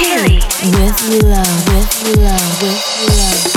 Perry with love, with love, with love.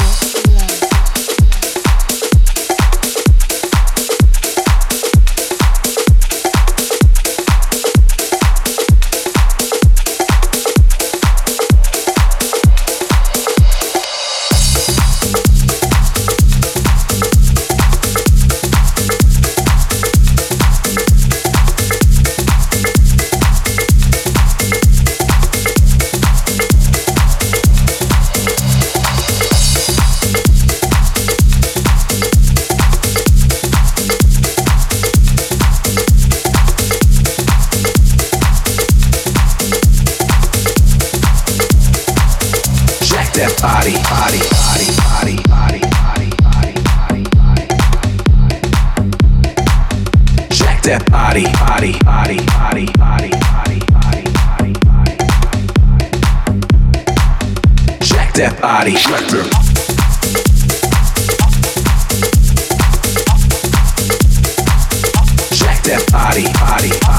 body. Check that body, body.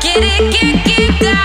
Get it, get, get down.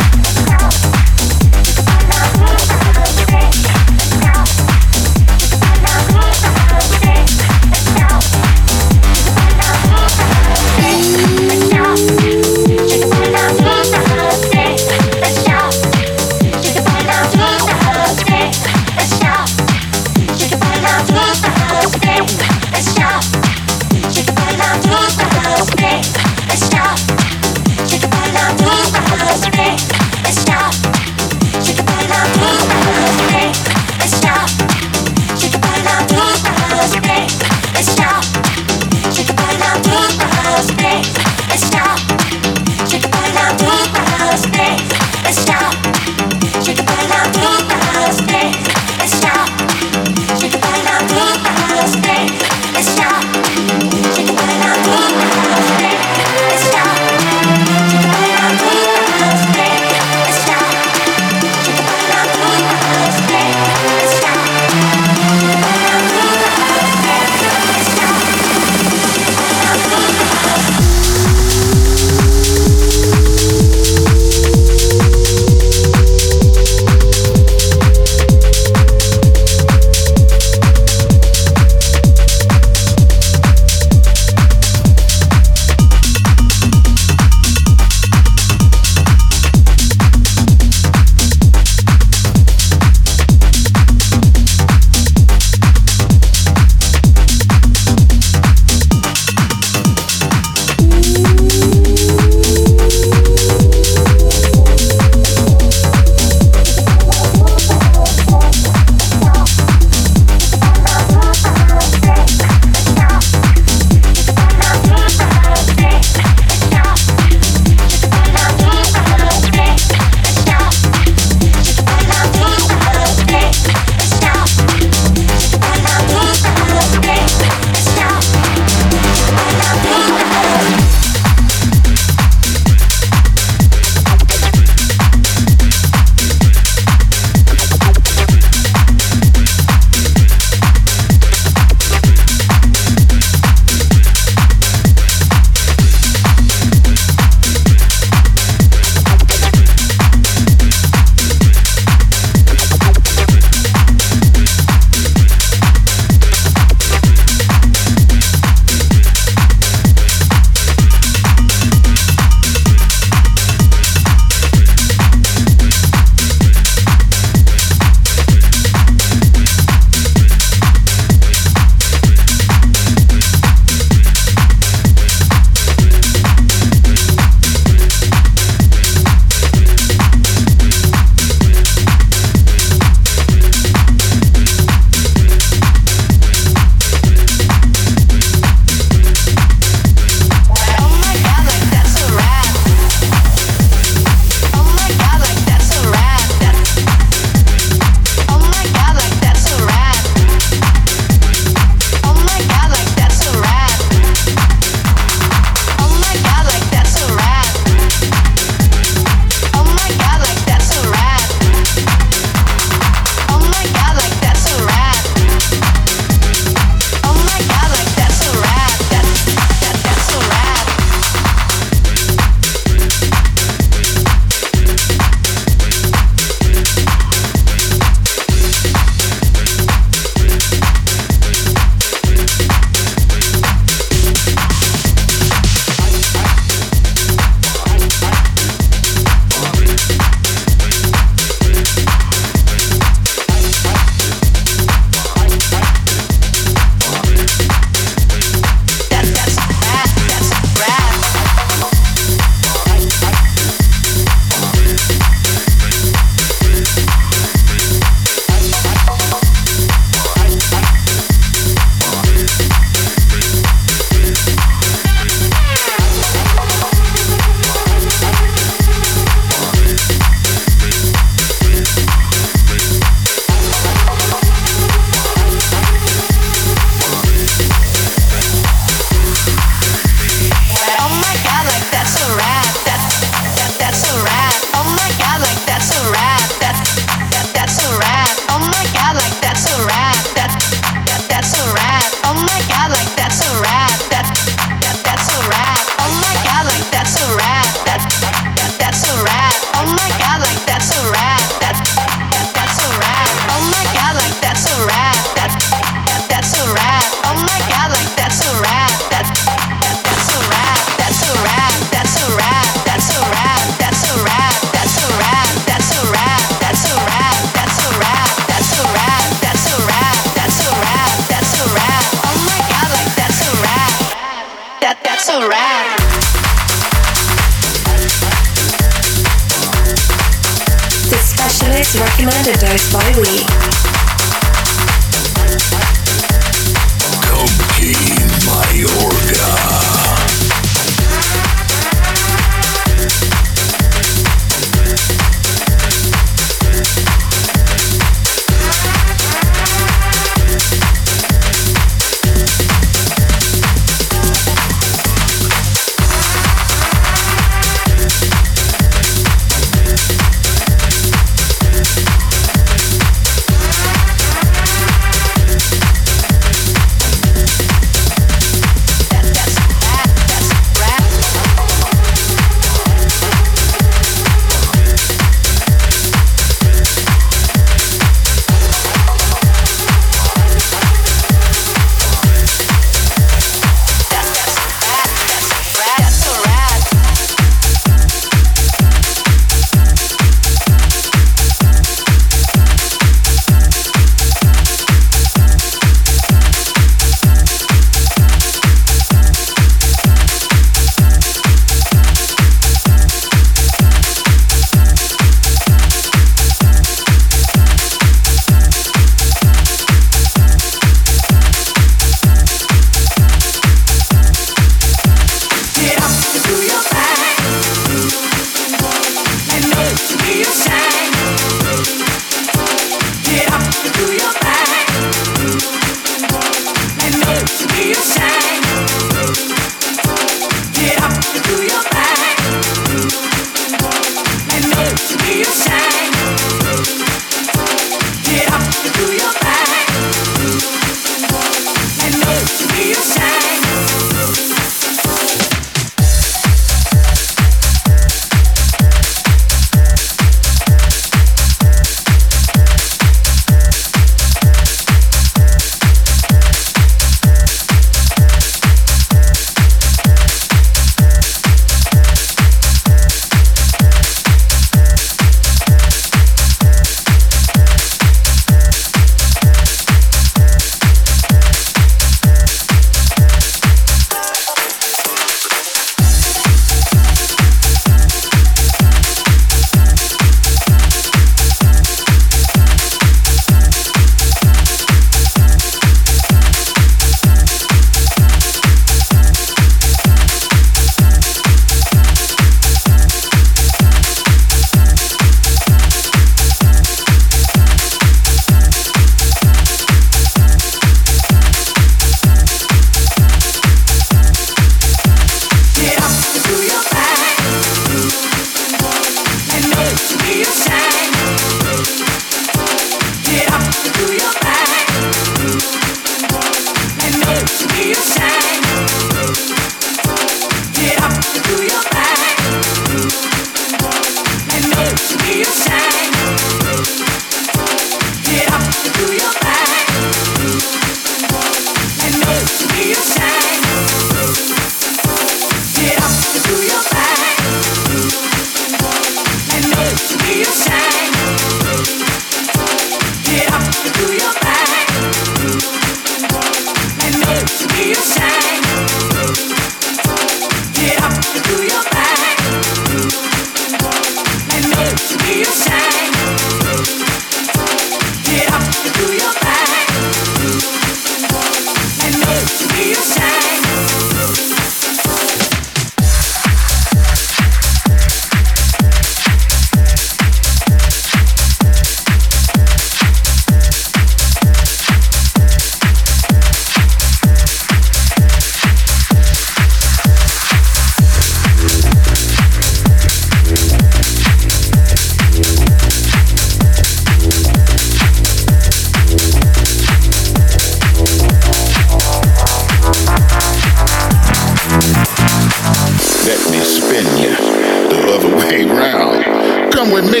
with me.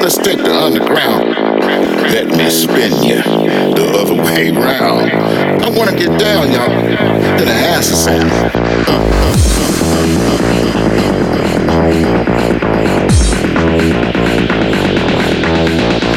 Let's take the underground. Let me spin you the other way round. I wanna get down, y'all, to the acid sound. Uh, uh, uh,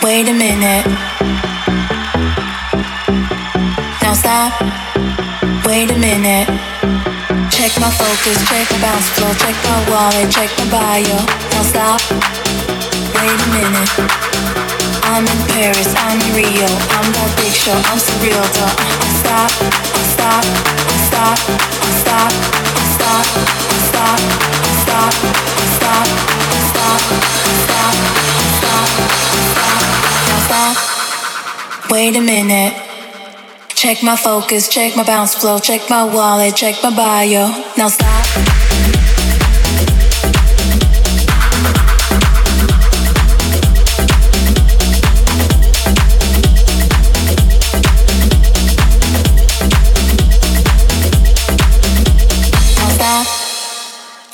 Wait a minute. Now stop. Wait a minute. Check my focus, check my bounce flow, check my wallet, check my bio. Now stop. Wait a minute. I'm in Paris, I'm in Rio, I'm that big show, I'm surreal, though. I stop, I stop, I stop, I stop, I stop, I stop, I stop, I stop, I stop, I stop. Wait a minute. Check my focus, check my bounce flow, check my wallet, check my bio. Now stop.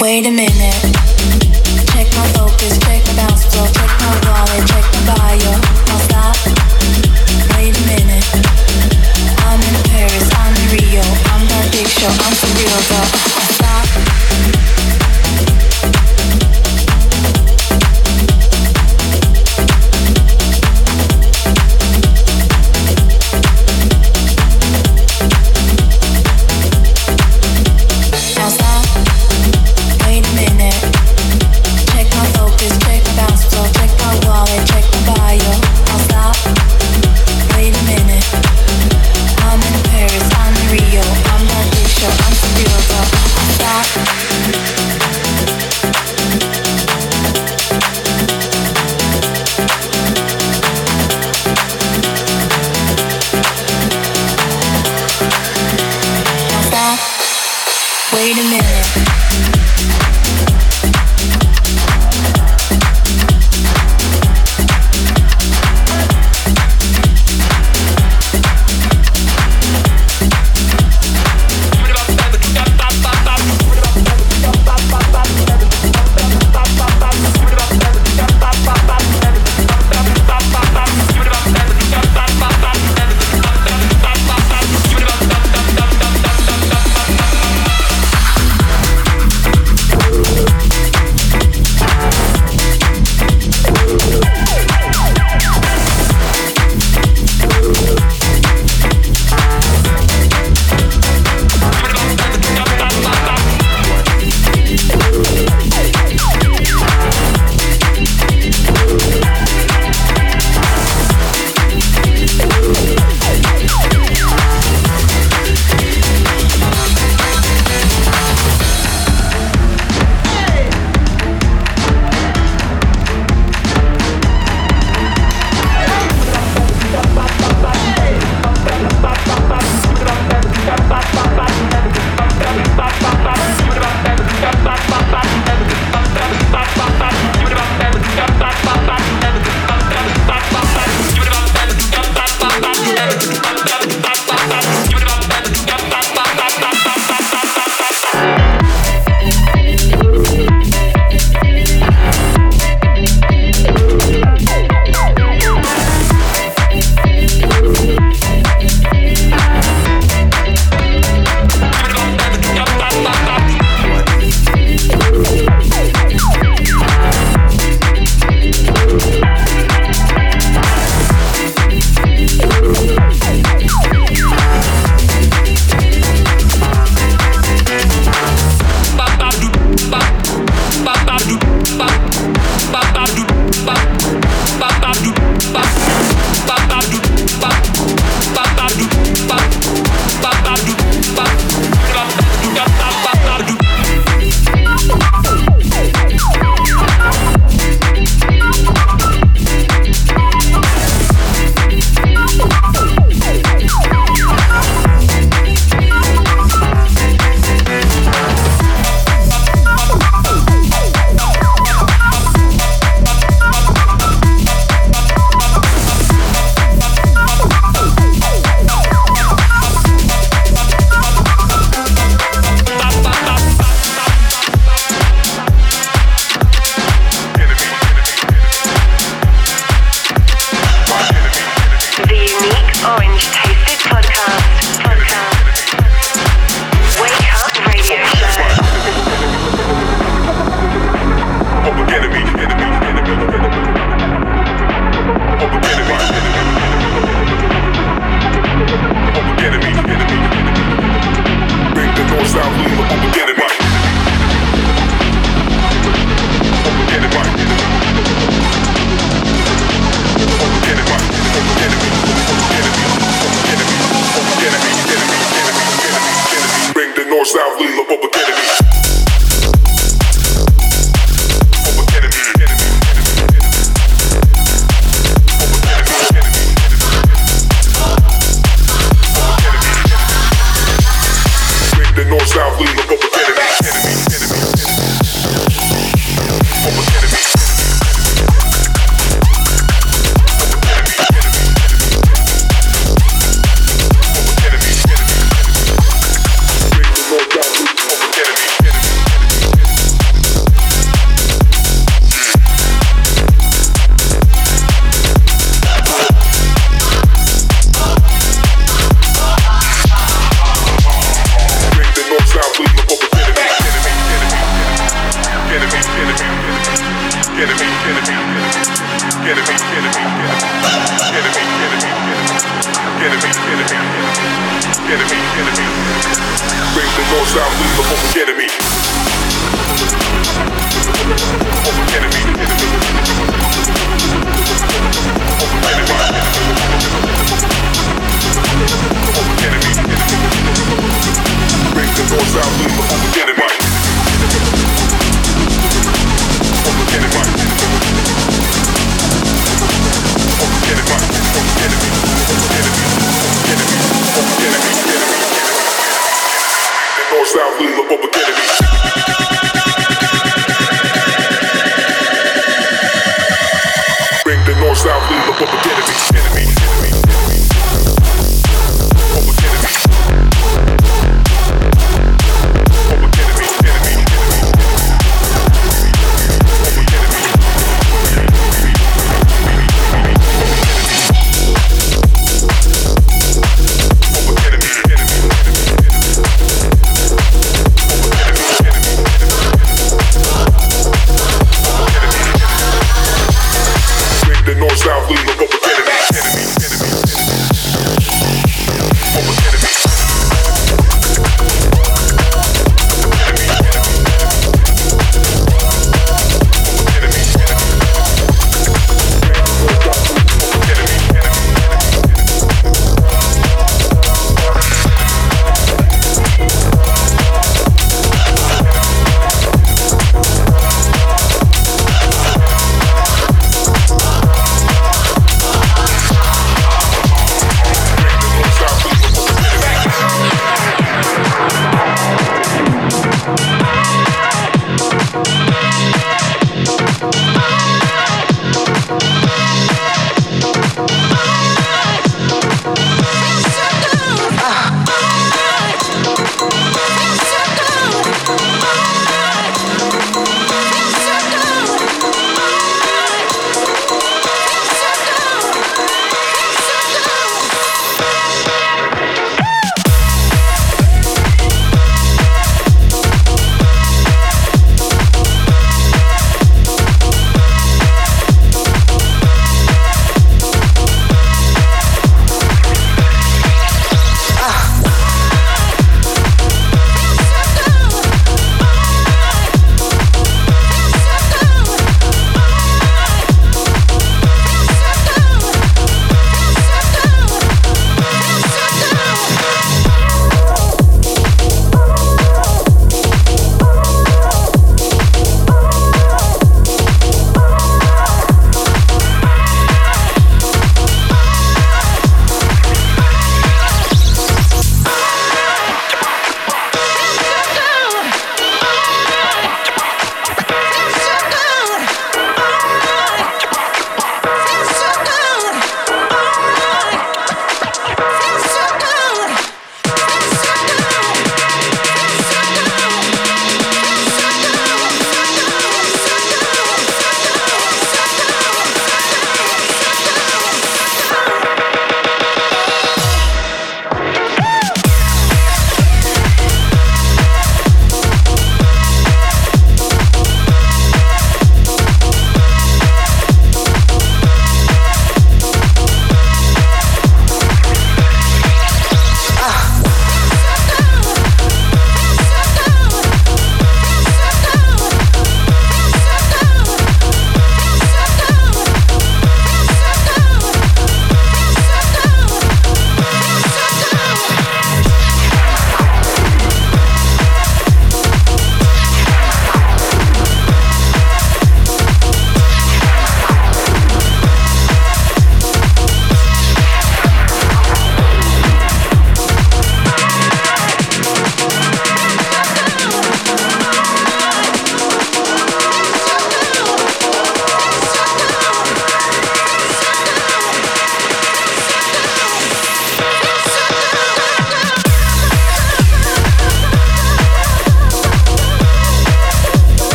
Wait a minute. Show, I'm for real though.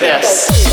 this.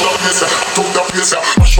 the place, took the place,